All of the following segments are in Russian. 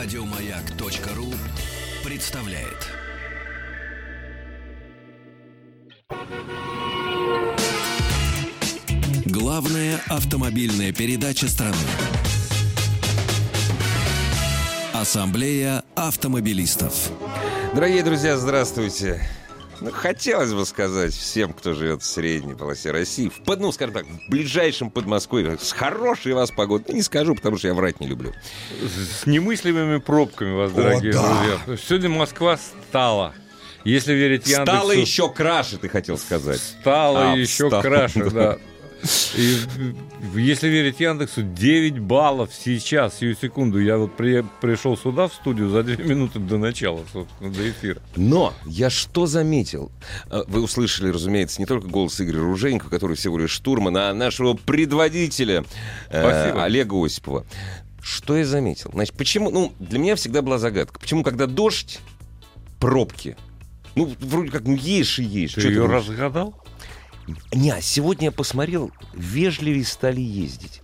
Радиомаяк.ру представляет. Главная автомобильная передача страны. Ассамблея автомобилистов. Дорогие друзья, здравствуйте. Ну, хотелось бы сказать всем, кто живет в средней полосе России, в, ну, скажем так, в ближайшем Подмосковье, с хорошей вас погодой. Ну, не скажу, потому что я врать не люблю. С немыслимыми пробками вас, дорогие да. друзья. Сегодня Москва стала. Если верить Яндексу... Стало еще краше, ты хотел сказать. Стало А, еще стало, краше, да. да. И, если верить Яндексу, 9 баллов сейчас, сию секунду. Я вот при- пришел сюда, в студию, за 2 минуты до начала, собственно, до эфира. Но я что заметил? Э, Вы услышали, разумеется, не только голос Игоря Руженько, который всего лишь штурман, а нашего предводителя э, Спасибо. Олега Осипова. Что я заметил? Значит, почему... Ну, для меня всегда была загадка. Почему, когда дождь, пробки? Ну, вроде как, ну, ешь и ешь. Ты Чё ее думаешь? разгадал? Не, сегодня я посмотрел, вежливее стали ездить.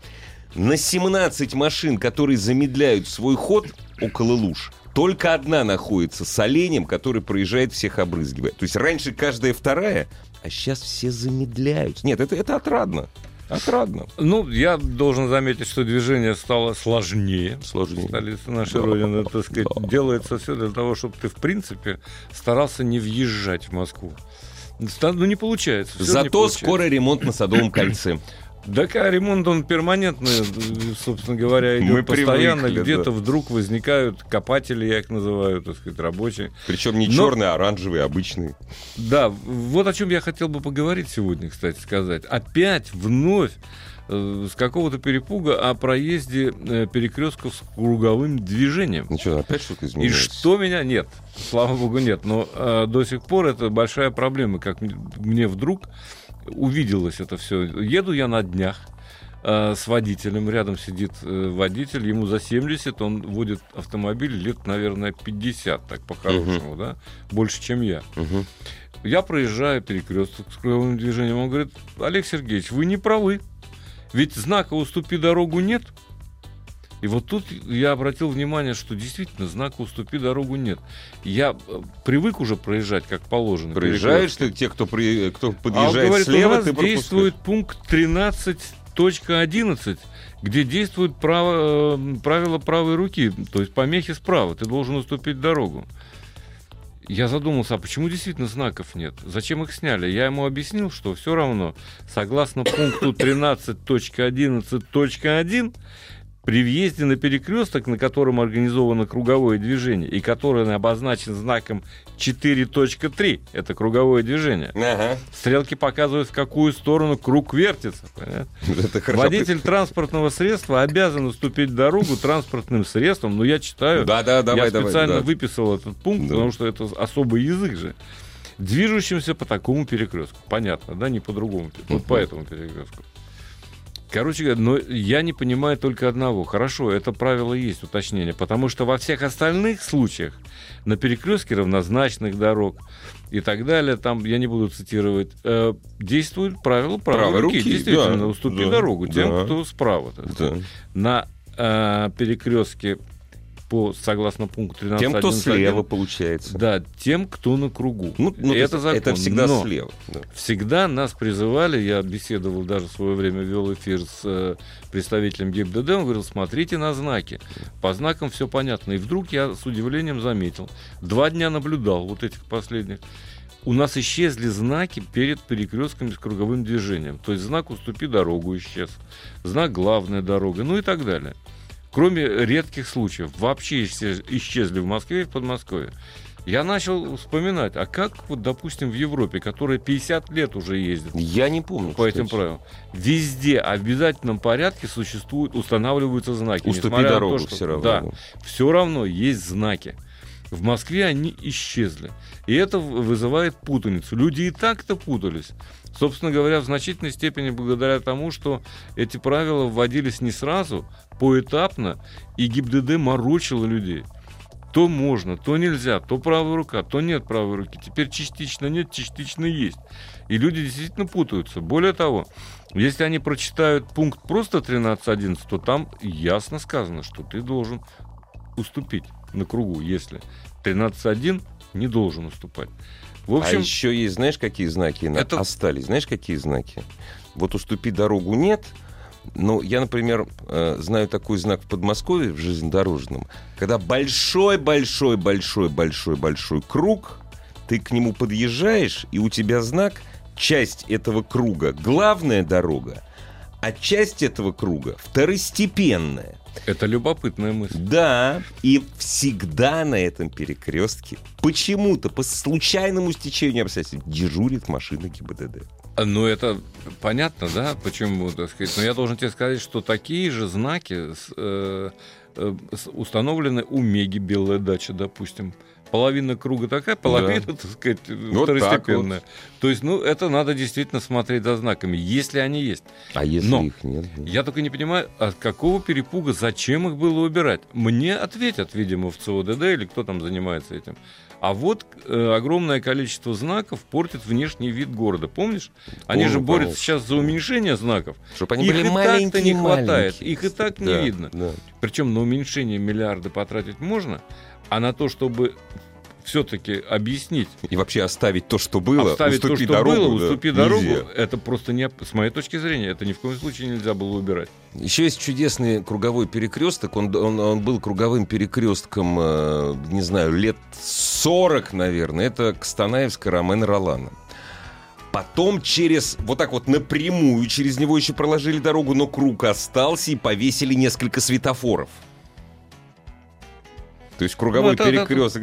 На 17 машин, которые замедляют свой ход около луж, только одна находится с оленем, который проезжает, всех обрызгивая. То есть раньше каждая вторая, а сейчас все замедляют. Нет, это, это отрадно. Отрадно. Ну, я должен заметить, что движение стало сложнее. Сложнее. Столица нашей Да. Родины, так сказать, Да. делается все для того, чтобы ты, в принципе, старался не въезжать в Москву. Ну, не получается. всё не Зато получается. скоро ремонт на Садовом кольце. Так, а ремонт, он перманентный, собственно говоря, идет Мы постоянно. привыкли, Где-то да. вдруг возникают копатели, я их называю, так сказать, рабочие. Причем не Но- черный, а оранжевый, обычный. Да, вот о чем я хотел бы поговорить сегодня, кстати сказать. Опять вновь э, с какого-то перепуга о проезде э, перекрестков с круговым движением. Ну что, опять что-то И изменилось? что меня нет, слава богу, нет. Но э, до сих пор это большая проблема, как мне вдруг увиделось это все. Еду я на днях э, с водителем, рядом сидит э, водитель, ему за 70, он водит автомобиль лет, наверное, 50, так по-хорошему, да, больше, чем я. Мгм. Я проезжаю перекресток с круговым движением, он говорит, Олег Сергеевич, вы не правы, ведь знака «Уступи дорогу» нет. И вот тут я обратил внимание, что действительно знака «Уступи дорогу» нет. Я э, привык уже проезжать как положено. Проезжаешь ты, те, кто, при- кто А он подъезжает говорит, слева, у нас ты действует пункт 13.11, где действует право, э, правило правой руки, то есть помехи справа, ты должен уступить дорогу. Я задумался, а почему действительно знаков нет? Зачем их сняли? Я ему объяснил, что все равно, согласно пункту 13.11.1, при въезде на перекресток, на котором организовано круговое движение, и который обозначен знаком 4.3, это круговое движение, Ага. Стрелки показывают, в какую сторону круг вертится. Водитель транспортного средства обязан уступить дорогу транспортным средствам. Но я читаю, Да, да, давай, я давай. специально да. выписал этот пункт, Да. потому что это особый язык же. Движущимся по такому перекрестку. Понятно, да, не по другому. Вот по этому перекрестку. Короче говоря, но я не понимаю только одного. Хорошо, это правило есть, уточнение. Потому что во всех остальных случаях, на перекрестке равнозначных дорог и так далее, там, я не буду цитировать, э, действует правило правой, Правой руки. руки, Действительно, да, уступи да, дорогу тем, да. кто справа. Да. На э, перекрестке по, согласно пункту 13 Тем, кто слева, получается. Да, тем, кто на кругу. Ну, ну, то это закон. это всегда Но слева. да. Всегда нас призывали, я беседовал даже в свое время, вел эфир с э, представителем ГИБДД, он говорил, смотрите на знаки, по знакам все понятно. И вдруг я с удивлением заметил, два дня наблюдал вот этих последних, у нас исчезли знаки перед перекрестками с круговым движением. То есть знак «Уступи дорогу» исчез, знак «Главная дорога», ну и так далее. Кроме редких случаев, вообще исчез- исчезли в Москве и в Подмосковье. Я начал вспоминать, а как, вот, допустим, в Европе, которая 50 лет уже ездит Я не помню. по этим кстати. правилам, везде в обязательном порядке существуют, устанавливаются знаки. Уступи дорогу то, что- все равно. Да. все равно есть знаки. В Москве они исчезли. И это вызывает путаницу. Люди и так-то путались. Собственно говоря, в значительной степени благодаря тому, что эти правила вводились не сразу, поэтапно, и ГИБДД морочило людей. То можно, то нельзя, то правая рука, то нет правой руки. Теперь частично нет, частично есть. И люди действительно путаются. Более того, если они прочитают пункт просто 13.11, то там ясно сказано, что ты должен уступить на кругу, если 13.1 не должен уступать. В общем, а еще есть, знаешь, какие знаки Это- остались? Знаешь, какие знаки? Вот уступи дорогу нет. Но я, например, э, знаю такой знак в Подмосковье в железнодорожном, когда большой-большой-большой-большой-большой круг, ты к нему подъезжаешь, и у тебя знак часть этого круга главная дорога, а часть этого круга второстепенная. Это любопытная мысль. Да, и всегда на этом перекрестке почему-то по случайному стечению обстоятельств дежурит машина ГИБДД. Ну, это понятно, да, почему, так сказать. Но я должен тебе сказать, что такие же знаки э, э, установлены у Меги Белая дача, допустим. Половина круга такая, половина, так сказать, Вот так второстепенная. То есть, ну, это надо действительно смотреть за знаками, если они есть. А если Но их нет? Я только не понимаю, от какого перепуга, зачем их было убирать? Мне ответят, видимо, в ЦОДД или кто там занимается этим. А вот э, огромное количество знаков портит внешний вид города. Помнишь? Они же борются помню. сейчас за уменьшение знаков. Чтобы они Их были и так-то не хватает, маленькие. их и так не Да, видно. да. Причем на уменьшение миллиарды потратить можно, а на то, чтобы все-таки объяснить, И вообще оставить то, что было, оставить то, уступи что дорогу, было, да, уступи нельзя. дорогу, это просто не, с моей точки зрения, это ни в коем случае нельзя было убирать. Еще есть чудесный круговой перекресток. Он, он, он был круговым перекрестком, э, не знаю, лет 40, наверное. Это Кстанаевская Ромен Ролана. Потом через, вот так вот напрямую, через него еще проложили дорогу, но круг остался и повесили несколько светофоров. То есть круговой Ну, это- это- перекресток.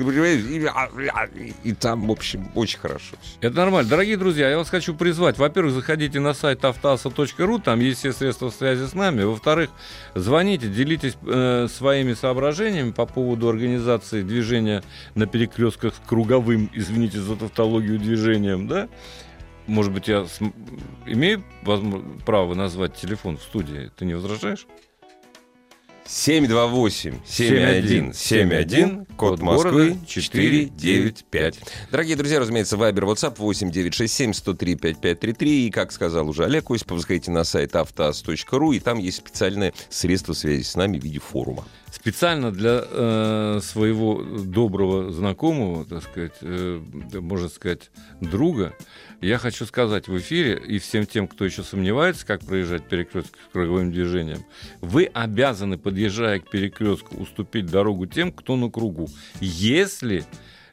И, и там, в общем, очень хорошо. Это нормально. Дорогие друзья, я вас хочу призвать. Во-первых, заходите на сайт автоаса.ру, там есть все средства связи с нами. Во-вторых, звоните, делитесь э, своими соображениями по поводу организации движения на перекрестках с круговым, извините за тавтологию, движением, да? Может быть, я см- имею право назвать телефон в студии? Ты не возражаешь? 728-7171, код код Москвы города 495. Дорогие друзья, разумеется, Вайбер, WhatsApp 8967-103-5533. И, как сказал уже Олег Осипов, заходите на сайт автоаз.ру, и там есть специальное средство связи с нами в виде форума. Специально для э, своего доброго знакомого, так сказать, э, можно сказать, друга, я хочу сказать в эфире и всем тем, кто еще сомневается, как проезжать перекресток с круговым движением, вы обязаны, подъезжая к перекрестку, уступить дорогу тем, кто на кругу. Если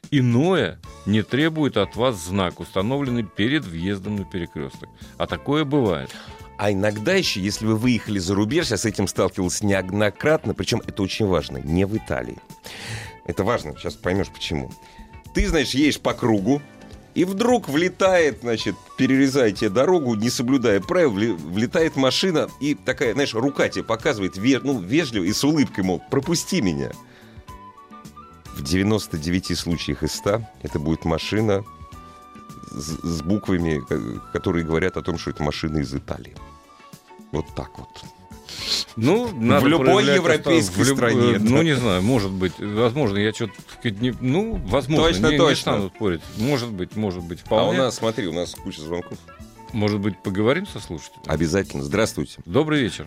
иное не требует от вас знак, установленный перед въездом на перекресток. А такое бывает. А иногда еще, если вы выехали за рубеж, я с этим сталкивался неоднократно, причем это очень важно, не в Италии. Это важно, сейчас поймешь почему. Ты, значит, едешь по кругу, и вдруг влетает, значит, перерезая тебе дорогу, не соблюдая правил, влетает машина, и такая, знаешь, рука тебе показывает, ну, вежливо и с улыбкой, мол, пропусти меня. В 99 случаях из 100 это будет машина с, буквами, ко- которые говорят о том, что это машина из Италии. Вот так вот. Ну, надо любой проявлять европейской. В люб- стране, э, Ну, да. не знаю, может быть. Возможно, я что-то... Не... Ну, возможно, Точно, не, не точно. стану спорить. Может быть, может быть, А вполне. у нас, смотри, у нас куча звонков. Может быть, поговорим со слушателем? Обязательно. Здравствуйте. Добрый вечер.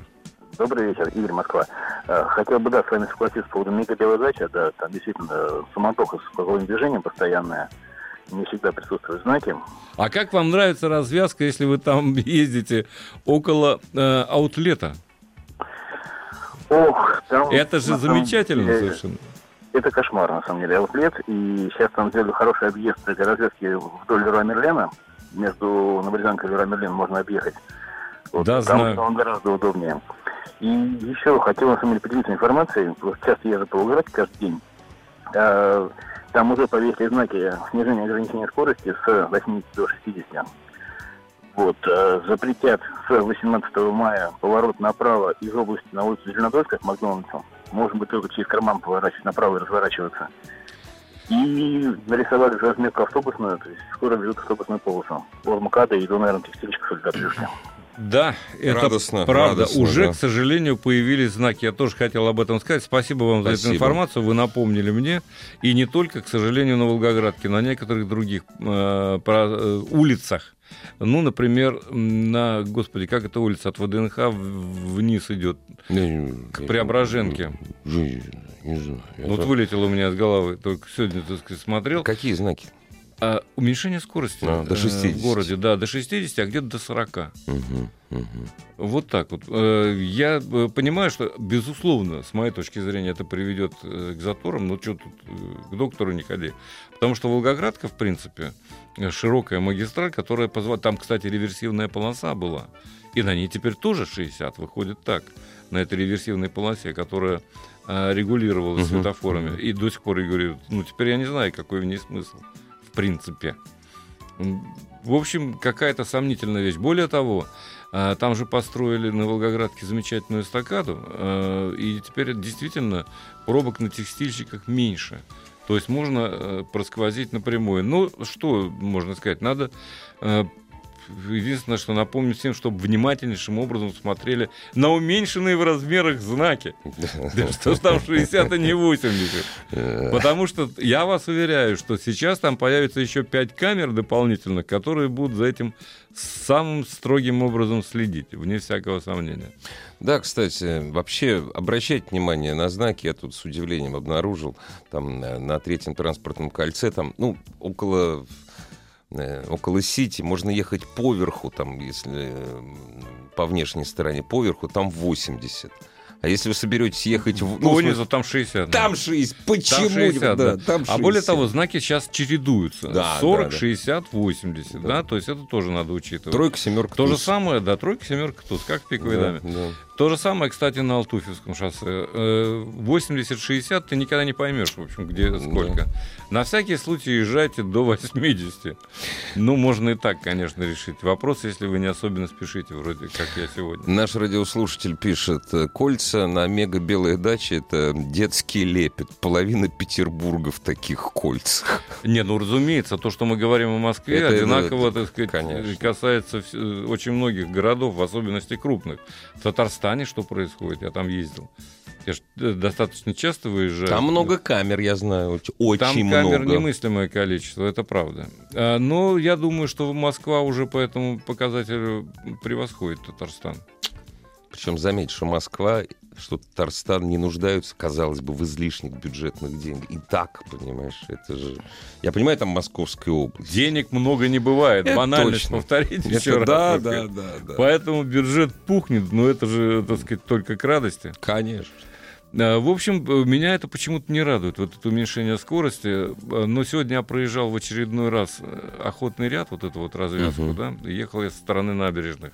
Добрый вечер, Игорь Москва. Э, Хотел бы, да, с вами согласиться по поводу мега белой дачи. Да, там действительно суматоха с круговым движением постоянная. Не всегда присутствуют знаки. А как вам нравится развязка, если вы там ездите около э, аутлета? Ох, там... Это же замечательно деле, совершенно. Это кошмар, на самом деле, аутлет. И сейчас там сделали хороший объезд этой развязки вдоль Леруа Мерлена. Между Новорязанкой и Леруа Мерлен можно объехать. Да, там знаю. он гораздо удобнее. И еще хотел, на самом деле, поделиться информацией. Вот часто езжу по Волгограду каждый день. Э, Там уже повесили знаки снижения ограничения скорости с 80 до 60. Вот, э, запретят с 18 мая поворот направо из области на улицу Зеленодольская к Макдональдсу. Можно будет только через карман поворачивать направо и разворачиваться. И нарисовали разметку автобусную, то есть скоро ведут автобусную полосу. От МКАДа и наверное, текстильщика Солидоплюшки. Да, это Радостно, правда. радостно, Уже, да. к сожалению, появились знаки. Я тоже хотел об этом сказать. Спасибо вам за эту Спасибо. информацию. Вы напомнили мне. И не только, к сожалению, на Волгоградке, на некоторых других э, про- э, улицах. Ну, например, на, господи, как эта улица от ВДНХ вниз идет? К Преображенке. Не, не знаю. Вот Это- вылетело у меня из головы. Только сегодня, так сказать, смотрел. Какие знаки? А, уменьшение скорости А, до э, 60. в городе, да, до 60, а где-то до 40. Мгм, мгм. Вот так вот. Э, Я э, понимаю, что, безусловно, с моей точки зрения, это приведет к заторам, но что тут, к доктору не ходи. Потому что Волгоградка, в принципе, широкая магистраль, которая позволяет... Там, кстати, реверсивная полоса была. И на ней теперь тоже 60, выходит так, на этой реверсивной полосе, которая регулировалась Мгм. светофорами. И до сих пор регулирует. Ну, теперь я не знаю, какой в ней смысл, в принципе. В общем, какая-то сомнительная вещь. Более того, а, там же построили на Волгоградке замечательную эстакаду, а, и теперь действительно пробок на текстильщиках меньше. То есть можно э, просквозить напрямую. Ну, что можно сказать? Надо э, единственное, что напомнить всем, чтобы внимательнейшим образом смотрели на уменьшенные в размерах знаки. Да что ж там 60, а не 80. Э, Потому что я вас уверяю, что сейчас там появится еще 5 камер дополнительных, которые будут за этим самым строгим образом следить, вне всякого сомнения. Да, кстати, вообще обращайте внимание на знаки. Я тут с удивлением обнаружил там э, на третьем транспортном кольце, там, ну, около около Сити можно ехать поверху, там, если э, по внешней стороне поверху, там 80. А если вы соберетесь ехать в... ну, Понизу там 60. да. там 60. Почему? Там 60, да, да. там А более 60. того, знаки сейчас чередуются. Да, 40, да, да. 60, 80. Да. Да. то есть это тоже надо учитывать. Тройка, семерка, То же туз. самое, да, тройка, семерка, туз, как в пиковой Да, даме. да. То же самое, кстати, на Алтуфьевском шоссе. Э, 80-60 ты никогда не поймешь, в общем, где сколько. На всякий случай езжайте до 80. Ну, можно и так, конечно, решить вопрос, если вы не особенно спешите, вроде как я сегодня. Наш радиослушатель пишет, э, кольца на мега белой даче это детский лепет. Половина Петербурга в таких кольцах. Не, ну, разумеется, то, что мы говорим о Москве, Это- одинаково, это, так сказать, конечно. касается очень многих городов, в особенности крупных. В Татарстане что происходит? Я там ездил. Я ж э, достаточно часто выезжаю. Там много камер, я знаю, очень Там камер много. немыслимое количество, это правда. А, Но я думаю, что Москва уже по этому показателю превосходит Татарстан. Причем заметь, что Москва, что Татарстан не нуждаются, казалось бы, в излишних бюджетных денег. И так, понимаешь, это же... Я понимаю, там Московская область. Денег много не бывает. Это Банальность точно. повторите Это еще раз. да, да, да, да. Поэтому бюджет пухнет, но это же, так сказать, только к радости. Конечно. А, В общем, э, меня это почему-то не радует, вот это уменьшение скорости. Э, Но сегодня я проезжал в очередной раз э, охотный ряд, вот эту вот развязку, Мгм. да, ехал я со стороны набережных.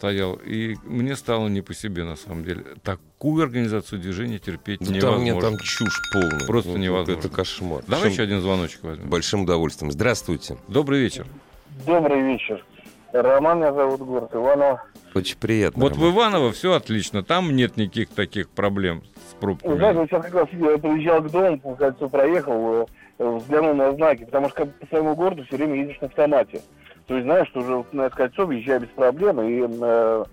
Стоял, и мне стало не по себе, на самом деле. Такую организацию движения терпеть Да там невозможно. мне там чушь полная. Просто Ну, невозможно. Это кошмар. Давай Причем еще один звоночек возьмем. Большим удовольствием. Здравствуйте. Добрый вечер. Добрый вечер. Роман меня зовут, город Иваново. Очень приятно. Вот в Роман. Иваново все отлично, там нет никаких таких проблем с пробками. знаете, вот сейчас как раз я приезжал к дому, по кольцу проехал, э, взглянул на знаки, потому что как по своему городу все время едешь на автомате. То есть знаешь, что уже на это кольцо въезжаю без проблем и э,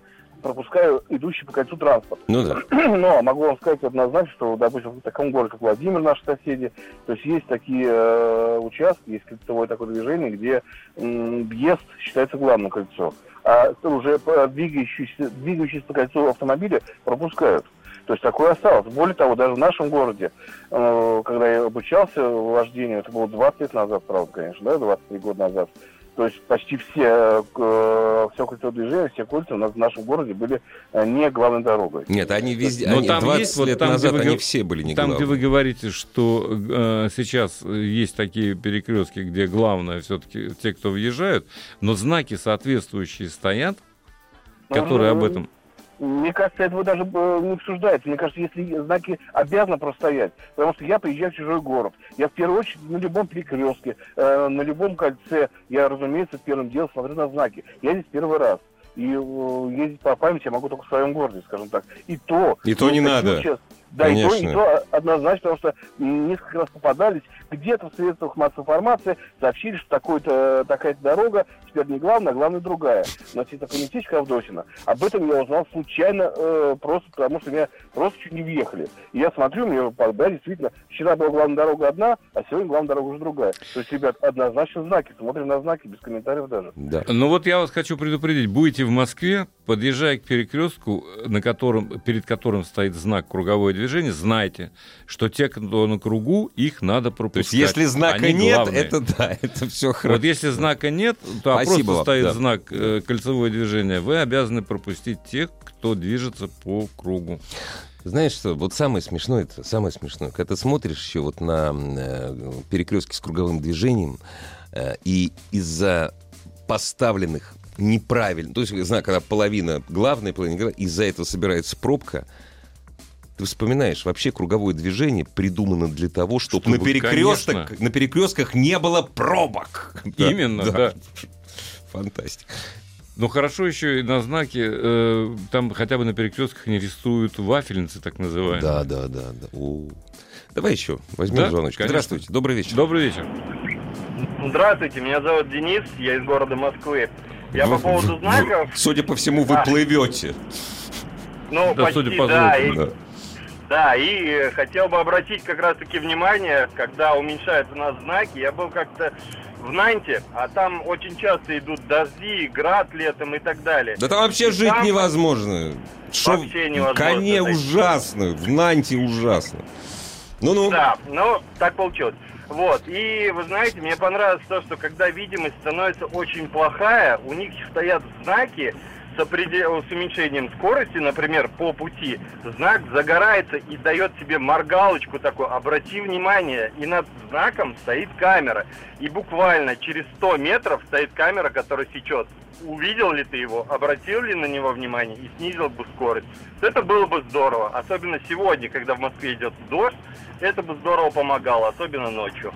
пропускаю идущий по кольцу транспорт. Ну да. Но могу вам сказать однозначно, что, допустим, в таком городе, как Владимир, наши соседи, то есть есть такие э, участки, есть кольцевое такое движение, где м, въезд считается главным кольцом, а уже двигающиеся, двигающиеся по кольцу автомобили пропускают. То есть такое осталось. Более того, даже в нашем городе, э, когда я обучался вождению, это было 20 лет назад, правда, конечно, да, 23 года назад, то есть почти все, э, все кольцевое движение, все кольца у нас в нашем городе были э, не главной дорогой. Нет, они везде. Но они там 20 есть вот лет там, где назад вы они все были не Там, где главные. вы говорите, что э, сейчас есть такие перекрестки, где главное все-таки те, кто въезжают, но знаки соответствующие стоят, которые об этом. Мне кажется, этого даже э, не обсуждается. Мне кажется, если знаки обязаны простоять, потому что я приезжаю в чужой город. Я в первую очередь на любом перекрестке, э, на любом кольце, я, разумеется, первым делом смотрю на знаки. Я здесь первый раз. И э, ездить по памяти я могу только в своем городе, скажем так. И то... И то не надо. участ- Да, и то, и Конечно. то однозначно, потому что несколько раз попадались где-то в средствах массовой информации, сообщили, что такой-то, такая-то дорога теперь не главная, а главная другая. Это такое местечко Авдотина. Об этом я узнал случайно, э, просто потому что меня просто чуть не въехали. И я смотрю, мне да, действительно, вчера была главная дорога одна, а сегодня главная дорога уже другая. То есть, ребят, однозначно знаки, смотрим на знаки, без комментариев даже. Да. Ну вот я вас хочу предупредить, будете в Москве, подъезжая к перекрестку, на котором, перед которым стоит знак круговое движение, знайте, что те, кто на кругу, их надо То пропускать. есть, если знака Они нет, главные. это да, это все Вот хорошо. если знака нет, то а просто вам, стоит да. знак э, кольцевое движение, вы обязаны пропустить тех, кто движется по кругу. Знаешь что, вот самое смешное, это самое смешное, когда ты смотришь еще вот на э, перекрестке с круговым движением, э, и из-за поставленных неправильно, то есть, знаю, когда половина главная, половина из-за этого собирается пробка, ты вспоминаешь, вообще круговое движение придумано для того, чтобы, Чтобы, на, перекресток, конечно. на перекрестках не было пробок. Именно, да. Фантастика. Ну хорошо еще и на знаке, э, там хотя бы на перекрестках не рисуют вафельницы, так называемые. Да, да, да. да. О. Давай еще возьмем Да, звоночек. конечно. Здравствуйте, добрый вечер. Добрый вечер. Здравствуйте, меня зовут Денис, я из города Москвы. Я Вы- по поводу вы- знаков, Судя по всему, вы А. плывете. ну, Да, почти, судя по да, звуку, и, Да. да, и э, хотел бы обратить как раз-таки внимание, когда уменьшаются у нас знаки, я был как-то в Нанте, а там очень часто идут дожди, град летом и так далее. Да там вообще И жить там- невозможно. Шо- Вообще невозможно, Коне да. ужасно, в Нанте ужасно. Ну-ну. Да, ну, так получилось. Вот, и вы знаете, мне понравилось то, что когда видимость становится очень плохая, у них стоят знаки с, определ- с уменьшением скорости, например, по пути, знак загорается и дает тебе моргалочку такую, обрати внимание, и над знаком стоит камера. И буквально через 100 метров стоит камера, которая сечет. Увидел ли ты его, обратил ли на него внимание и снизил бы скорость. Это было бы здорово, особенно сегодня, когда в Москве идет дождь, это бы здорово помогало, особенно ночью.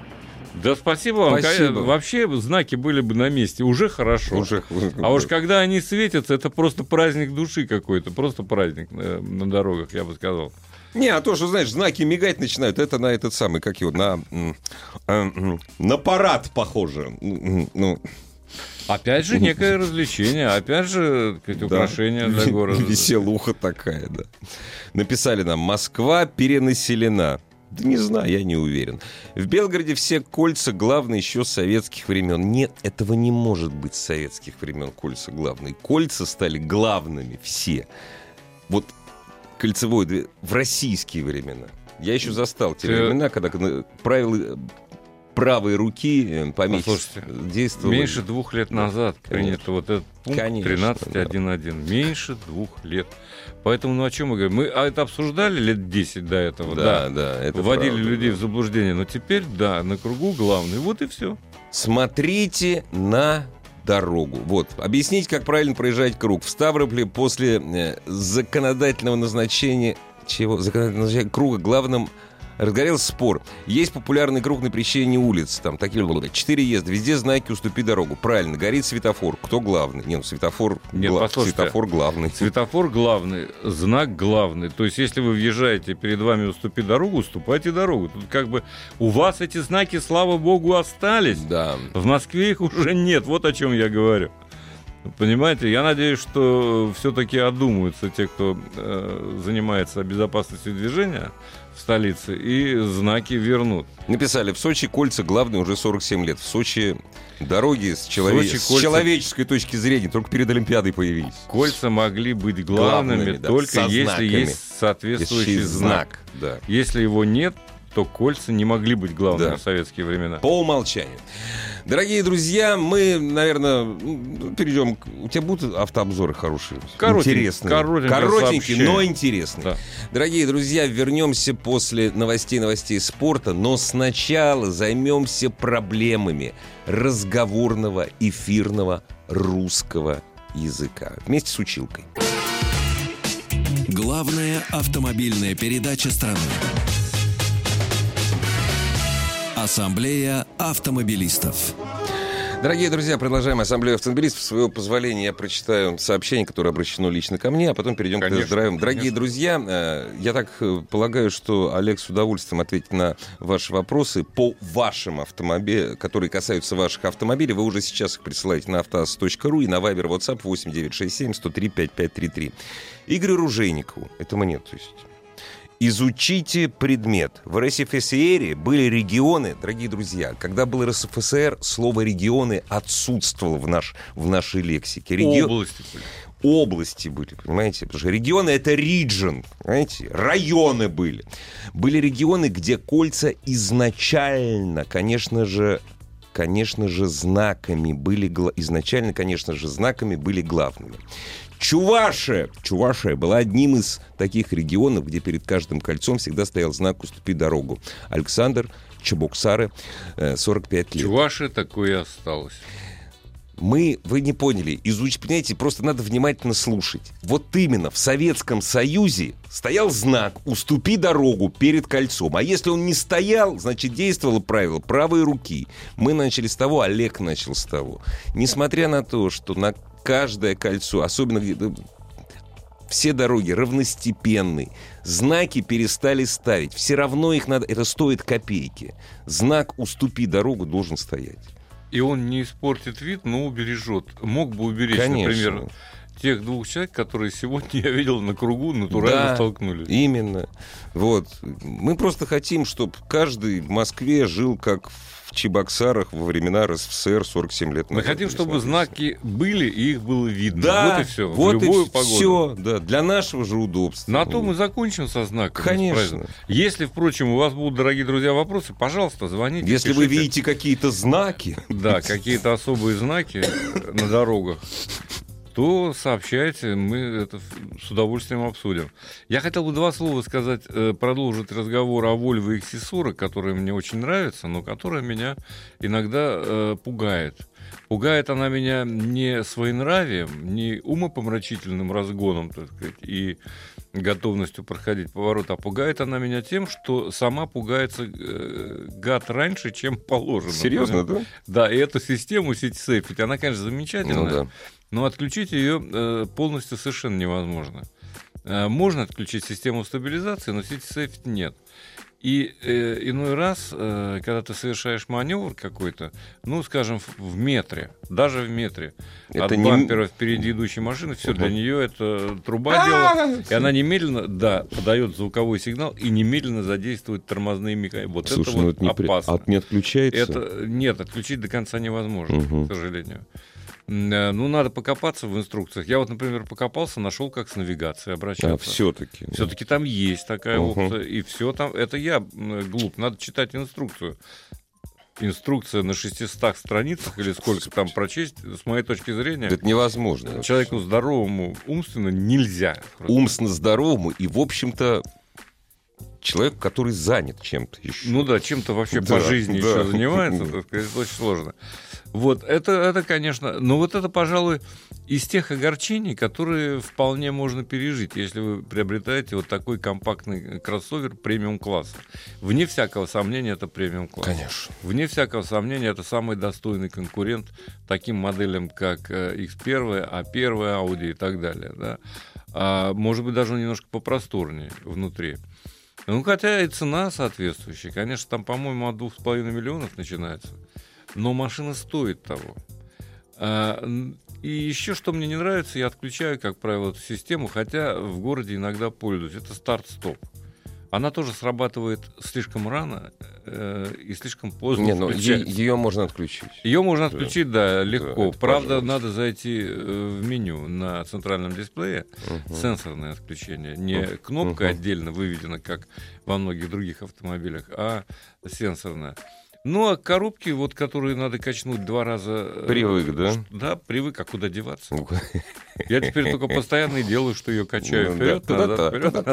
Да спасибо вам. Спасибо. Вообще знаки были бы на месте, уже хорошо. Уже- А уж когда они светятся, это просто праздник души какой-то, просто праздник э, на дорогах, я бы сказал. Не, а то, что, знаешь, знаки мигать начинают, это на этот самый, как его, на, э, на парад похоже. Ну, Опять же, некое развлечение, опять же, так сказать, да. украшение для города. Веселуха такая, да. Написали нам, Москва перенаселена. Да не знаю, я не уверен. В Белгороде все кольца главные еще с советских времен. Нет, этого не может быть с советских времен кольца главные. Кольца стали главными все. Вот кольцевое две- в российские времена. Я еще застал те времена, когда правила правой руки э, Послушайте, действовали. Меньше двух лет назад Конечно. принято вот этот пункт Конечно, 13.1.1. Меньше двух лет. Поэтому, ну о чем мы говорим? Мы а это обсуждали лет 10 до этого, Да, да. да, это Вводили правда, людей да. в заблуждение. Но теперь, да, на кругу главный. Вот и все. Смотрите на дорогу. Вот. Объясните, как правильно проезжать круг. В Ставрополе после э, законодательного назначения... Чего? Законодательного назначения круга главным разгорелся спор. Есть популярный круг на пересечении улиц. Там такие вот, четыре езда. Везде знаки «Уступи дорогу». Правильно. Горит светофор. Кто главный? Не, ну светофор, Нет, гла- светофор главный. Светофор главный, знак главный. То есть, если вы въезжаете, перед вами уступи дорогу, уступайте дорогу. Тут как бы у вас эти знаки, слава богу, остались. Да. В Москве их уже нет. Вот о чем я говорю. Понимаете, я надеюсь, что все-таки одумаются те, кто э, занимается безопасностью движения в столице, и знаки вернут. Написали, в Сочи кольца главные уже 47 лет. В Сочи дороги с, челове- Сочи с кольца- человеческой точки зрения только перед Олимпиадой появились. Кольца могли быть главными, Главными, да, только если знаками. есть соответствующий Есть знак. Да. Если его нет, то кольца не могли быть главными Да. в советские времена. По умолчанию. Дорогие друзья, мы, наверное, перейдем. к- У тебя будут автообзоры хорошие? Коротенькие, Интересные. Коротенькие, сообщение. но интересные. Да. Дорогие друзья, вернемся после новостей, новостей спорта, но сначала займемся проблемами разговорного, эфирного русского языка. Вместе с училкой. Главная автомобильная передача страны. Ассамблея автомобилистов. Dорогие друзья, продолжаем ассамблею автомобилистов. С своего позволения я прочитаю сообщение, которое обращено лично ко мне, а потом перейдем Конечно, к тест-драйвам. Дорогие конечно. друзья, э, я так э, полагаю, что Олег с удовольствием ответит на ваши вопросы по вашим автомобилям, которые касаются ваших автомобилей. Вы уже сейчас их присылаете на автоаз.ру и на Viber WhatsApp 8967 103 5533. Игорю Ружейникову, это мне, то есть Изучите предмет. В РСФСР были регионы, дорогие друзья, когда был РСФСР, слово регионы отсутствовало в, наш, в нашей лексике. Реги- Области были. области были, понимаете? Потому что регионы — это region, понимаете? Районы были. Были регионы, где кольца изначально, конечно же, конечно же, знаками были... Изначально, конечно же, знаками были главными. Чувашия. Чувашия была одним из таких регионов, где перед каждым кольцом всегда стоял знак «Уступи дорогу». Александр Чебоксары, э, 45 лет. Чуваши такое осталось. Мы, вы не поняли, изучить, понимаете, просто надо внимательно слушать. Вот именно в Советском Союзе стоял знак «Уступи дорогу перед кольцом». А если он не стоял, значит, действовало правило правой руки. Мы начали с того, Олег начал с того. Несмотря на то, что на каждое кольцо, особенно где все дороги равностепенны. Знаки перестали ставить. Все равно их надо... Это стоит копейки. Знак «Уступи дорогу» должен стоять. И он не испортит вид, но убережет. Мог бы уберечь, Конечно. например, тех двух человек, которые сегодня я видел на кругу, натурально Да, столкнулись. Именно. Вот. Мы просто хотим, чтобы каждый в Москве жил как в Чебоксарах во времена РСФСР 47 лет Мы назад. хотим, чтобы знаки были, и их было видно. Да, вот и все. Вот в любую и погоду. все. Да, для нашего же удобства. На то мы закончим со знаками. Конечно. Если, впрочем, у вас будут, дорогие друзья, вопросы, пожалуйста, звоните. Если вы пишите. видите какие-то знаки, Да, какие-то особые знаки на дорогах, то сообщайте, мы это с удовольствием обсудим. Я хотел бы два слова сказать, э, продолжить разговор о Volvo XC40, которая мне очень нравится, но которая меня иногда э, пугает. Пугает она меня не своенравием, не умопомрачительным разгоном, так сказать, и готовностью проходить поворот, а пугает она меня тем, что сама пугается э, гад раньше, чем положено. серьезно, да? Да, и эту систему CitySafe, ведь она, конечно, замечательная, Ну да. Но отключить ее э, полностью совершенно невозможно. Э, можно отключить систему стабилизации, но CitySafe нет. И э, иной раз, э, когда ты совершаешь маневр какой-то, ну, скажем, в, в метре, даже в метре Это от не- бампера впереди идущей машины, все, для Мгм. нее это труба делает, и она немедленно, да, подает звуковой сигнал и немедленно задействует тормозные механизмы. Вот Слушай, это ну вот это не, при- опасно. от не отключается. Это нет, отключить до конца невозможно, Мгм. к сожалению. Э, Ну, надо покопаться в инструкциях. Я вот, например, покопался, нашел, как с навигацией А, обращаться. все-таки. Все-таки там есть такая Мгм. опция, и все там. Это я м, глуп, надо читать инструкцию. Инструкция на 600 страницах или сколько там прочесть, с моей точки зрения, Это невозможно. человеку здоровому умственно нельзя. Умственно здоровому и, в общем-то, человеку, который занят чем-то еще. Ну да, чем-то вообще Да, по жизни да. еще занимается, так сказать, это очень сложно. Вот, это, это, конечно, но вот это, пожалуй, из тех огорчений, которые вполне можно пережить, если вы приобретаете вот такой компактный кроссовер премиум-класса. Вне всякого сомнения, это премиум-класс. Конечно. Вне всякого сомнения, это самый достойный конкурент таким моделям, как э, X1, A1, Audi и так далее. Да? А, может быть, даже он немножко попросторнее внутри. Ну, хотя и цена соответствующая. Конечно, там, по-моему, от 2,5 миллионов начинается. Но машина стоит того. А, и еще что мне не нравится, я отключаю, как правило, эту систему, хотя в городе иногда пользуюсь. Это старт-стоп. Она тоже срабатывает слишком рано э, и слишком поздно. Не, ну включается. ее можно отключить. Ее можно отключить, да, легко. это Правда, пожалуйста. надо зайти э, в меню на центральном дисплее. Мгм. Сенсорное отключение. Не Мгм. кнопка Мгм. отдельно выведена, как во многих других автомобилях, а сенсорная. Ну, а коробки, вот, которые надо качнуть два раза... э, Привык, да? Да, привык, а куда деваться? Я теперь только постоянно и делаю, что ее качаю ну, вперед, да, назад, да, вперед, да,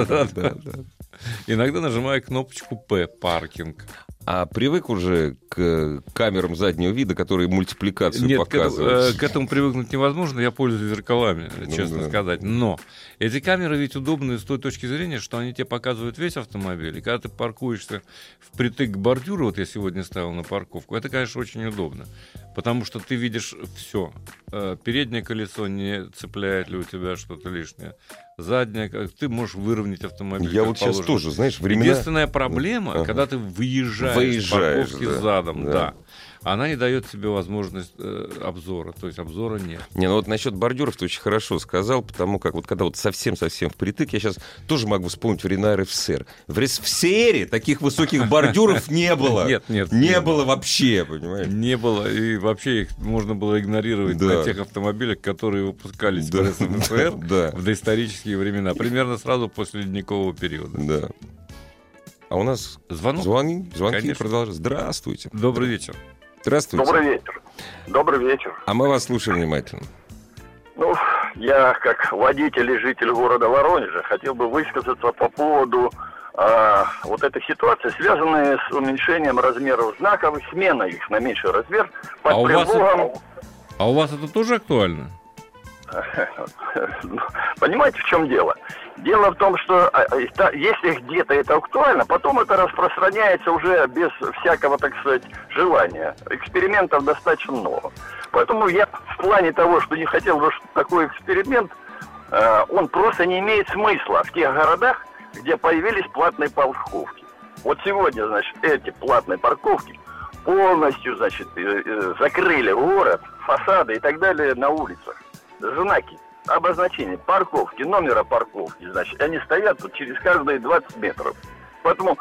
назад. Да, да. Иногда нажимаю кнопочку П, паркинг. А привык уже к камерам заднего вида, которые мультипликацию Нет, к этому, показывают? э, к этому привыкнуть невозможно, я пользуюсь зеркалами, Ну честно да. сказать. Но эти камеры ведь удобны с той точки зрения, что они тебе показывают весь автомобиль. И когда ты паркуешься впритык к бордюру, вот я сегодня ставил на парковку, это, конечно, очень удобно. Потому что ты видишь все. Переднее колесо не цепляет ли у тебя что-то лишнее. Заднее, как- ты можешь выровнять автомобиль. Я вот сейчас положено. тоже, знаешь, времена... Единственная проблема, Ага. когда ты выезжаешь, Выезжаешь, парковки да, задом, да. да. Она не дает тебе возможность э, обзора, то есть обзора нет. Не, ну вот насчет бордюров ты очень хорошо сказал, потому как вот когда вот совсем-совсем впритык, я сейчас тоже могу вспомнить времена РФСР. В РСФСРе таких высоких бордюров не было. Нет, нет, Не было вообще, понимаешь? Не было, и вообще их можно было игнорировать на тех автомобилях, которые выпускались в РСФСР в доисторические времена, примерно сразу после ледникового периода. Да. А у нас Звонок? звони, звонки Конечно. продолжают. Здравствуйте. Добрый вечер. Здравствуйте. Добрый вечер. Добрый вечер. А мы вас слушаем внимательно. Ну, я как водитель и житель города Воронежа хотел бы высказаться по поводу а, вот этой ситуации, связанной с уменьшением размеров знаков и сменой их на меньший размер под А у вас предлогом... А у вас это тоже актуально? Понимаете, в чем дело? Дело в том, что а, а, если где-то это актуально, потом это распространяется уже без всякого, так сказать, желания. Экспериментов достаточно много. Поэтому я в плане того, что не хотел бы, такой эксперимент, э, он просто не имеет смысла в тех городах, где появились платные парковки. Вот сегодня, значит, эти платные парковки полностью, значит, э, э, закрыли город, фасады и так далее на улицах. Знаки, обозначения, парковки, номера парковки, значит, они стоят вот через каждые 20 метров. Поэтому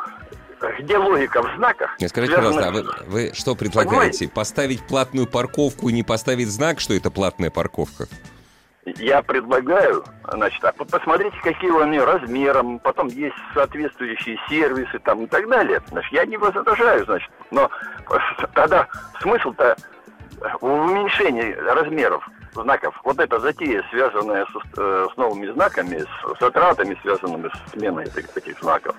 где логика в знаках? Скажите, пожалуйста, а вы, вы что предлагаете? Поставить платную парковку и не поставить знак, что это платная парковка? Я предлагаю, значит, а по- посмотрите, какие у нее размером, потом есть соответствующие сервисы там и так далее. Значит, я не возражаю, значит, но э, тогда смысл-то в уменьшении размеров знаков. Вот эта затея, связанная с, э, с новыми знаками, с затратами, связанными с сменой этих, этих знаков.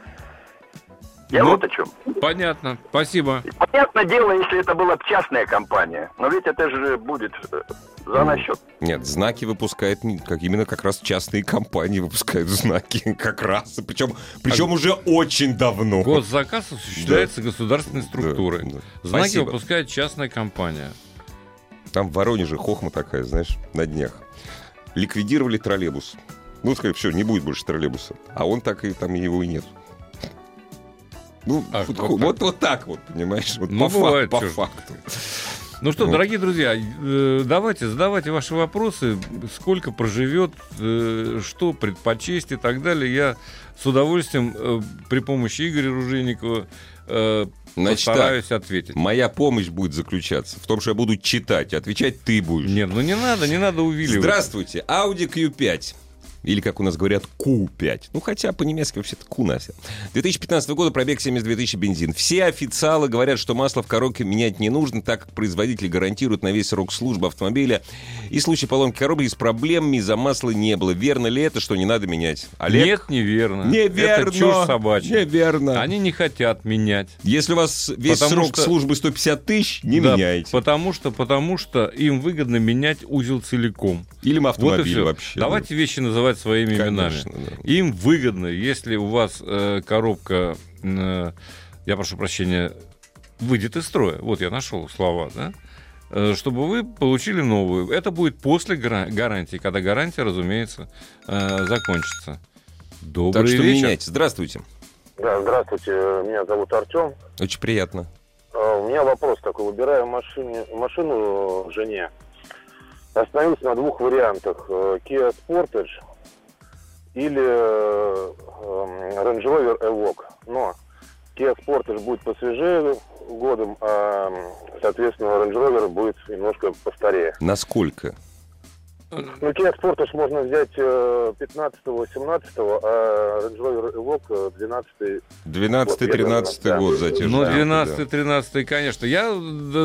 Я Ну, вот о чем. Понятно. Спасибо. Понятное дело, если это была бы частная компания, но ведь это же будет э, за наш счет. Нет, знаки выпускают не- как именно как раз частные компании выпускают знаки как раз, причем причем уже очень давно. Госзаказ осуществляется государственной структурой. Да, да. Знаки Спасибо. выпускает частная компания. Там в Воронеже хохма такая, знаешь, на днях. Ликвидировали троллейбус. Ну, сказали, все, не будет больше троллейбуса. А он так и там его и нет. Ну, Ах, вот, вот вот, вот так вот, понимаешь? Вот Ну, по, фак- бывает, по чё ж. факту. Ну что, Вот. дорогие друзья, э, давайте, задавайте ваши вопросы, сколько проживет, э, что предпочесть и так далее. Я с удовольствием э, при помощи Игоря Ружейникова Значит постараюсь ответить. Моя помощь будет заключаться в том, что я буду читать, отвечать ты будешь. Нет, ну не надо, не надо увиливать. Здравствуйте, Audi Q5. Или, как у нас говорят, Q5. Ну, хотя по-немецки вообще-то Q на все. 2015 года пробег 72 тысячи бензин. Все официалы говорят, что масло в коробке менять не нужно, так как производитель гарантирует на весь срок службы автомобиля. И в случае поломки коробки с проблемами из-за масла не было. Верно ли это, что не надо менять? Олег? Нет, неверно. Неверно. Это чушь собачья. Неверно. Они не хотят менять. Если у вас весь Потому срок что- службы 150 тысяч, не Да, меняйте. Потому что, потому что им выгодно менять узел целиком. Или Вот автомобиль всё. вообще. Давайте вещи называть своими Конечно, именами. да. Им выгодно, если у вас э, коробка, э, я прошу прощения, выйдет из строя. Вот я нашел слова, да? Э, Чтобы вы получили новую. Это будет после гара- гарантии, когда гарантия, разумеется, э, закончится. Добрый Так что вечер. меняйте. Здравствуйте. Да, здравствуйте, меня зовут Артем. Очень приятно. А, У меня вопрос такой. Выбираю машине, машину э, жене. Остановился на двух вариантах. Э, Kia Sportage или э, эм, Range Rover Evoque. Но Kia Sportage будет посвежее годом, а, соответственно, Range Rover будет немножко постарее. Насколько? Ну, Kia Sportage можно взять э, 15-18, а Range Rover Evoque э, 12 12-13 Да. год затяжной. Ну, Да. 12-13, конечно. Я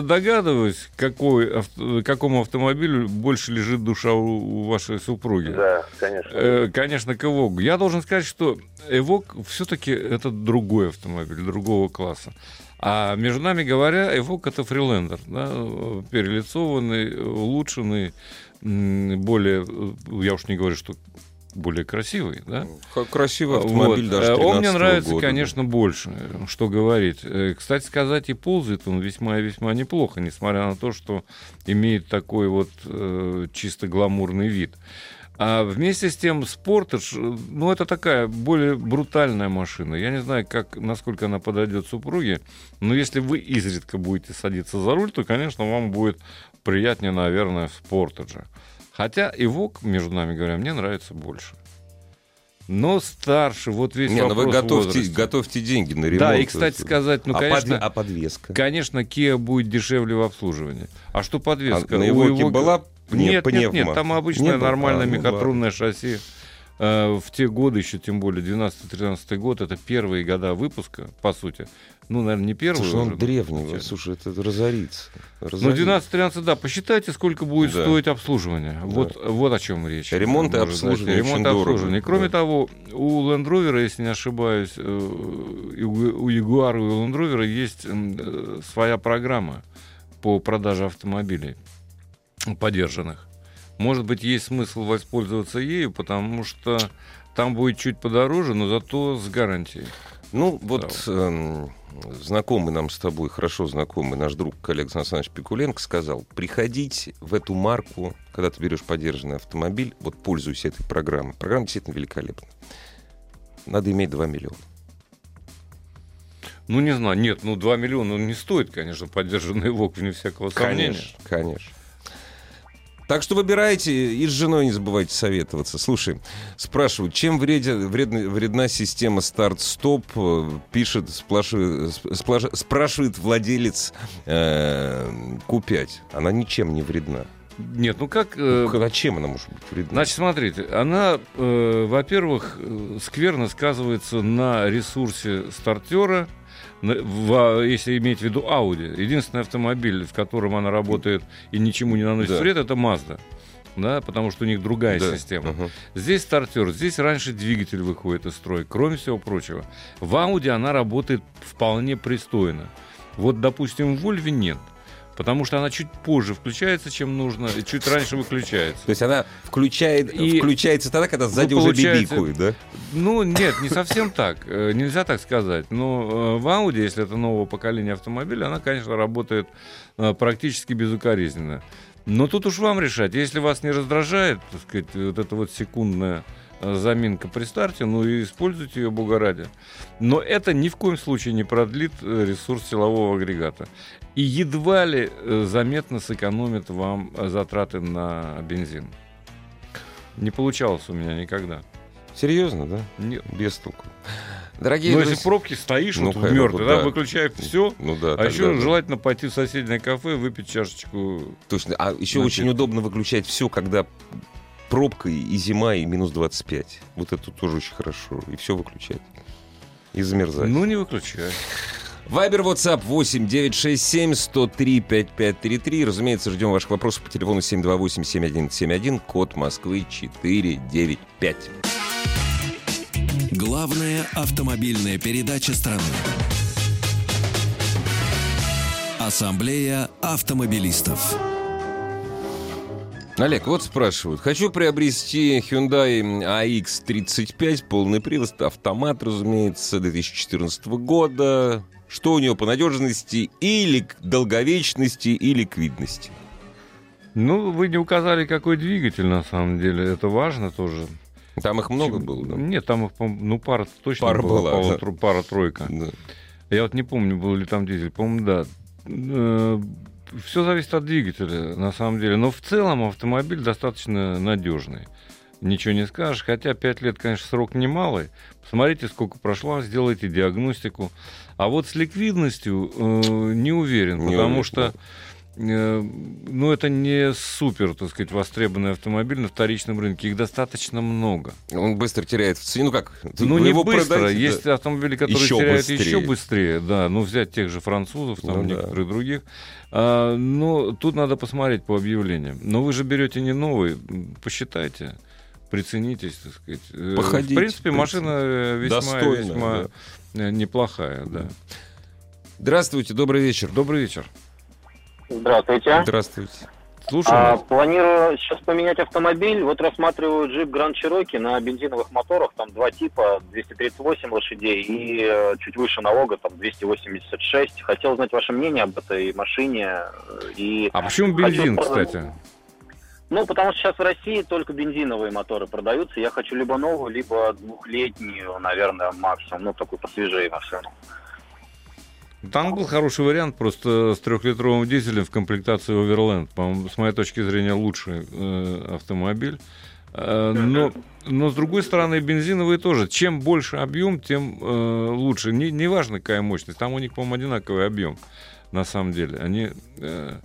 догадываюсь, какой, авто- какому автомобилю больше лежит душа у, у вашей супруги. Да, конечно. Э, конечно, к Эвоку. Я должен сказать, что Эвок все-таки это другой автомобиль, другого класса. А между нами говоря, Эвок это фрилендер, да, э, перелицованный, улучшенный, более, э, я уж не говорю, что более красивый, да? Как красивый автомобиль Вот. даже Э, Он мне 13-го нравится, года. конечно, больше. Что говорить. Э, Кстати сказать, и ползает он весьма и весьма неплохо, несмотря на то, что имеет такой вот э, чисто гламурный вид. А вместе с тем Спортедж, э, ну, это такая более брутальная машина. Я не знаю, как, насколько она подойдет супруге, но если вы изредка будете садиться за руль, то, конечно, вам будет приятнее, наверное, Спортедже. Хотя и ВОК, между нами говоря, мне нравится больше. Но старше, вот весь Не, ну вы вопрос готовьте, возраста. готовьте деньги на ремонт. Да, и, кстати сказать, ну, а, конечно, подве- а подвеска? конечно, Kia будет дешевле в обслуживании. А что подвеска? А на Evoque Evoque- была Нет, нет, пневма? нет, там обычное Не нормальное А, ну мехатрунное шасси. Э, В те годы, еще тем более 12-13 год, это первые года выпуска, по сути. Ну, наверное, не первые. Слушай, он уже, древний, бы. слушай, это разорится. Ну, Разорится. 12-13, да. Посчитайте, сколько будет Да. стоить обслуживание. Вот, вот о чем речь. Ремонт и обслуживание Ремонт очень и обслуживание. дорого, Кроме да. того, у Land Rover, если не ошибаюсь, э, у Jaguar и у Land Rover есть э, своя программа по продаже автомобилей подержанных. Может быть, есть смысл воспользоваться ею, потому что там будет чуть подороже, но зато с гарантией. Ну, вот эм, знакомый нам с тобой, хорошо знакомый, наш друг, коллега Сан Саныч Пикуленко сказал, приходить в эту марку, когда ты берешь подержанный автомобиль, вот пользуйся этой программой. Программа действительно великолепна. Надо иметь 2 миллиона. Ну, не знаю, нет, ну 2 миллиона не стоит, конечно, поддержанный ВОК, вне всякого сомнения. Конечно, конечно. Так что выбирайте и с женой не забывайте советоваться. Слушай, спрашивают, чем вреден, вредна, вредна система старт-стоп? Э, Пишет, сплашивает, сплаш- спрашивает владелец э, Q5. Она ничем не вредна. Нет, ну как... э, А чем она может быть вредна? Значит, смотрите, она, э, во-первых, э, скверно сказывается на ресурсе стартера, в- если иметь в виду Audi. Единственный автомобиль, в котором она работает и ничему не наносит Да. вред, это Mazda. Да, потому что у них другая Да, система. ага. Здесь стартер, здесь раньше двигатель выходит из строя, кроме всего прочего. В Audi она работает вполне пристойно. Вот, допустим, в Volvo нет. Потому что она чуть позже включается, чем нужно, и чуть раньше выключается. То есть она включает, И- включается тогда, когда сзади Ну, уже бибикует, да? Ну, нет, не совсем так. Э, Нельзя так сказать. Но э, в Audi, если это нового поколения автомобиля, она, конечно, работает э, практически безукоризненно. Но тут уж вам решать. Если вас не раздражает, так сказать, вот эта вот секундная э, заминка при старте, ну и используйте ее, бога ради. Но это ни в коем случае не продлит э, ресурс силового агрегата. И едва ли э, заметно сэкономит вам э, затраты на бензин. Не получалось у меня никогда. Серьезно, да? Нет. Без толку. Дорогие Ну, друзья- если в пробке стоишь Ну, вот конечно, мертвой, да. да, выключай все. Ну да. А тогда еще да. желательно пойти в соседнее кафе, выпить чашечку. Точно. А еще Значит- очень удобно выключать все, когда пробка и зима, и минус 25. Вот это тоже очень хорошо. И все выключать. И замерзать. Ну, не выключай. Вайбер, WhatsApp 8 967 103 5533. Разумеется, ждем ваших вопросов по телефону 728 7171, код Москвы 495. Главная автомобильная передача страны. Ассамблея автомобилистов. Олег, вот спрашивают. Хочу приобрести Hyundai AX35, полный привод, автомат, разумеется, 2014 года. Что у него по надежности или долговечности, и ликвидности? Ну, вы не указали, какой двигатель, на самом деле. Это важно тоже. Там их много было, да? Нет, там их, ну, пара точно Пара была. была, пара- да. Пара-тройка. Да. Я вот не помню, был ли там дизель. По-моему, да. Все зависит от двигателя, на самом деле. Но в целом автомобиль достаточно надежный. Ничего не скажешь. Хотя 5 лет, конечно, срок немалый. Посмотрите, сколько прошло, сделайте диагностику. А вот с ликвидностью э, не уверен, Не потому уверен, что ну, это не супер, так сказать, востребованный автомобиль на вторичном рынке. Их достаточно много. Он быстро теряет в цене. Ну как? Ну, не его быстро. продайте, да. Есть автомобили, которые Еще теряют быстрее. еще быстрее. Да, ну взять тех же французов, там Ну да. некоторых других. А, но тут надо посмотреть по объявлениям. Но вы же берете не новый, посчитайте, приценитесь, так сказать. Э, Походите, В принципе, машина э, весьма, весьма э, неплохая, да. Здравствуйте, добрый вечер. Добрый вечер. Здравствуйте. Здравствуйте. Слушаем А, планирую сейчас поменять автомобиль. Вот рассматриваю джип Grand Cherokee на бензиновых моторах. Там два типа, 238 лошадей и э, чуть выше налога, там 286. Хотел узнать ваше мнение об этой машине. э, И, А почему Хочу бензин, продать. кстати? ну, потому что сейчас в России только бензиновые моторы продаются. Я хочу либо новую, либо двухлетнюю, наверное, максимум. Ну, такую посвежее машину. Там был хороший вариант, просто с трехлитровым дизелем в комплектации Overland. По-моему, с моей точки зрения, лучший э, автомобиль. Э, но, но, с другой стороны, бензиновые тоже. Чем больше объем, тем э, лучше. Не, не важно, какая мощность. Там у них, по-моему, одинаковый объем, на самом деле. Они, э,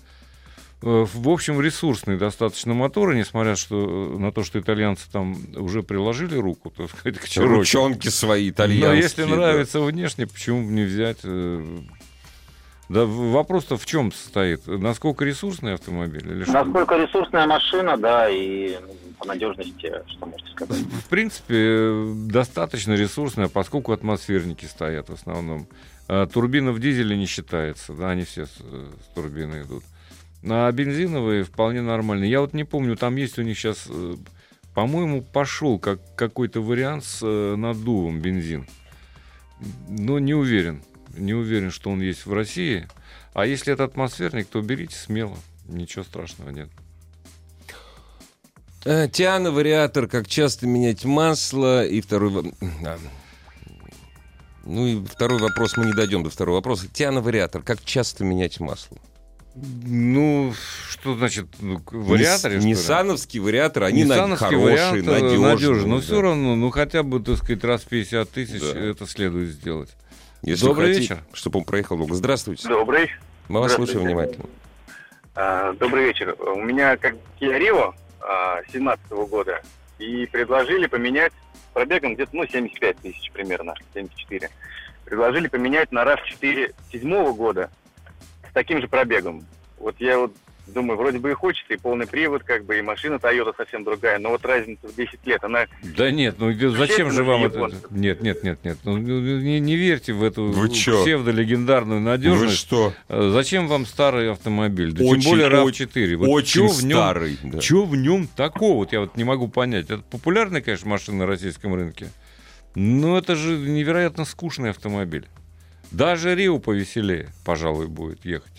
в общем, ресурсные достаточно моторы, несмотря что, на то, что итальянцы там уже приложили руку, так сказать, к Cherokee. Ручонки свои итальянские. Но если да. нравится внешне, почему бы не взять? э, Да вопрос-то в чем состоит? Насколько ресурсный автомобиль? Или что? Насколько ресурсная машина, да, и ну, по надежности, что можете сказать? В принципе, э, достаточно ресурсная, поскольку атмосферники стоят в основном. А турбина в дизеле не считается, да, они все с, э, турбины идут. А бензиновые вполне нормальные. Я вот не помню, там есть у них сейчас, э, по-моему, пошел как, какой-то вариант с э, наддувом бензин. Но не уверен. Не уверен, что он есть в России. А если это атмосферник, то берите смело. Ничего страшного нет. Э, Тиана, вариатор, как часто менять масло. И второй... Ну и второй вопрос, мы не дойдем до второго вопроса. Тиана, вариатор, как часто менять масло? Ну, что значит ну, вариаторе? Нис- вариатор, они хорошие, вариант, э, надежные. Но да. все равно, ну хотя бы, так сказать, раз в 50 тысяч Да. это следует сделать. Если Добрый хотите, вечер. Чтобы он проехал долго. Здравствуйте. Добрый. Мы вас слушаем внимательно. А, Добрый вечер. У меня как Kia Rio 17 года. И предложили поменять пробегом где-то, ну, 75 тысяч примерно, 74. Предложили поменять на RAV4 седьмого года с таким же пробегом. Вот я вот думаю, вроде бы и хочется, и полный привод, как бы, и машина Toyota совсем другая, но вот разница в 10 лет, она... Да нет, ну зачем же вам это? Нет, нет, нет, нет. Ну, не, не верьте в эту Вы псевдолегендарную надежность. что? Э, Зачем вам старый автомобиль? Да Очень, тем более очень, RAV4. Вот Очень чё в нем, старый. да. Что в нем такого? Вот я вот не могу понять. Это популярная, конечно, машина на российском рынке. Но это же невероятно скучный автомобиль. Даже Рио повеселее, пожалуй, будет ехать.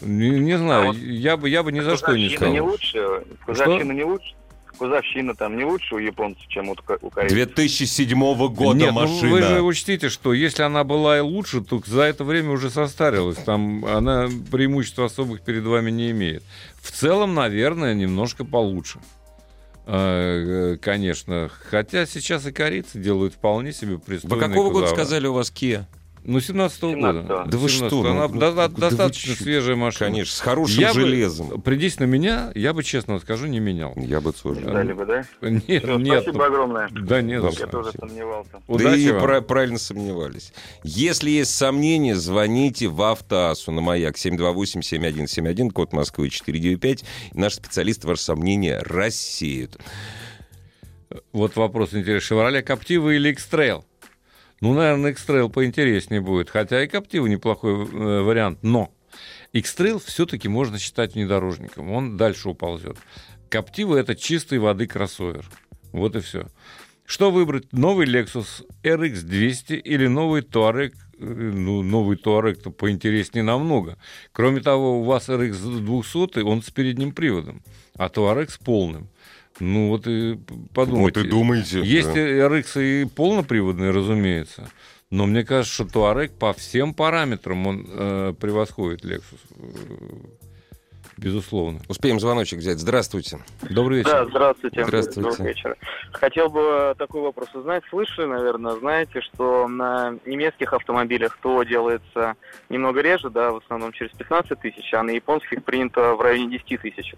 Не, не знаю, А вот я бы, я бы ни за что не сказал. не лучше, кузовщина не лучше, кузовщина там не лучше у японцев, чем у, у корейцев. 2007 года Нет, ну машина. вы же учтите, что если она была и лучше, то за это время уже состарилась. Там она преимуществ особых перед вами не имеет. В целом, наверное, немножко получше. Э, э, Конечно. Хотя сейчас и корейцы делают вполне себе пристойные какого года кузова. сказали у вас Kia? Ну, 17-го года. 17-го. Да вы что, 17-го. Она ну, до- ну, до- да вы достаточно чё? свежая машина. Конечно, с хорошим Я бы- железом. Придись на меня, я бы, честно скажу, не менял. Я бы тоже. Дали бы, да? Нет, Всё, нет. Спасибо огромное. Да не за Да, Я тоже сомневался. Да Удачи и вам. пра- правильно сомневались. Если есть сомнения, звоните в Автоасу на маяк 728-7171, код Москвы 495. И Наши специалисты ваши сомнения рассеют. Вот вопрос интересный. Шевроле Коптива или X-Trail? Ну, наверное, X-Trail поинтереснее будет. Хотя и Коптива неплохой э, вариант. Но X-Trail все-таки можно считать внедорожником. Он дальше уползет. Коптива — это чистой воды кроссовер. Вот и все. Что выбрать? Новый Lexus RX 200 или новый Touareg? Э, Ну, новый Touareg-то поинтереснее намного. Кроме того, у вас RX 200, он с передним приводом, а Touareg с полным. Ну, вот и подумайте. Вот и думаете. Есть да. RX и полноприводные, разумеется. Но мне кажется, что Touareg по всем параметрам он э, превосходит Lexus. Безусловно. Успеем звоночек взять. Здравствуйте. Добрый вечер. Да, здравствуйте. Здравствуйте. Добрый вечер. Хотел бы такой вопрос узнать. Слышали, наверное, знаете, что на немецких автомобилях то делается немного реже, да, в основном через 15 тысяч, а на японских принято в районе 10 тысяч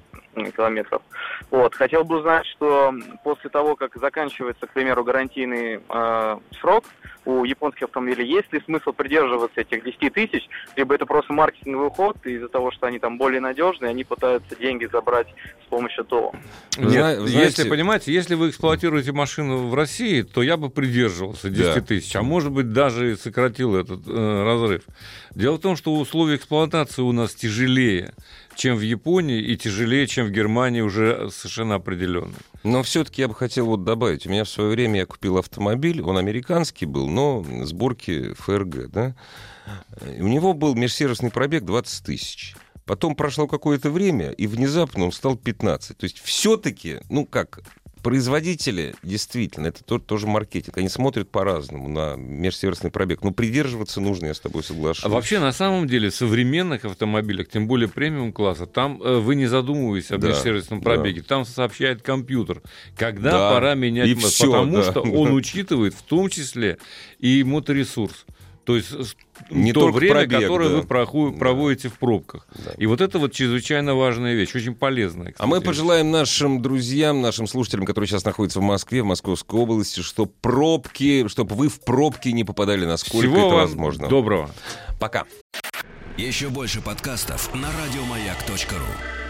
километров. Вот. Хотел бы узнать, что после того, как заканчивается, к примеру, гарантийный э, срок, у японских автомобилей. Есть ли смысл придерживаться этих 10 тысяч, либо это просто маркетинговый ход из-за того, что они там более надежные, они пытаются деньги забрать с помощью ТО? Нет, Зна- знаете- если, понимаете, если вы эксплуатируете машину в России, то я бы придерживался 10 Да. тысяч, а может быть даже и сократил этот э, разрыв. Дело в том, что условия эксплуатации у нас тяжелее, чем в Японии, и тяжелее, чем в Германии уже совершенно определенно. Но все-таки я бы хотел вот добавить. У меня в свое время я купил автомобиль, он американский был, но сборки ФРГ, да. У него был межсервисный пробег 20 тысяч. Потом прошло какое-то время, и внезапно он стал 15. То есть все-таки, ну как, производители, действительно, это тоже, тоже маркетинг, они смотрят по-разному на межсервисный пробег. Но придерживаться нужно, я с тобой соглашусь. А вообще, на самом деле, в современных автомобилях, тем более премиум класса, там э, вы не задумываетесь о Да, межсервисном да. пробеге. Там сообщает компьютер, когда Да, пора менять и мотор, всё, потому да. что он учитывает в том числе и моторесурс. То есть Не то только время, пробег, которое да. вы проху- Да. проводите в пробках. Да. И вот это вот чрезвычайно важная вещь, очень полезная. А мы кстати. пожелаем нашим друзьям, нашим слушателям, которые сейчас находятся в Москве, в Московской области, чтобы пробки, чтобы вы в пробки не попадали, насколько Всего это вам возможно. доброго. Пока. Еще больше подкастов на радиомаяк.ру.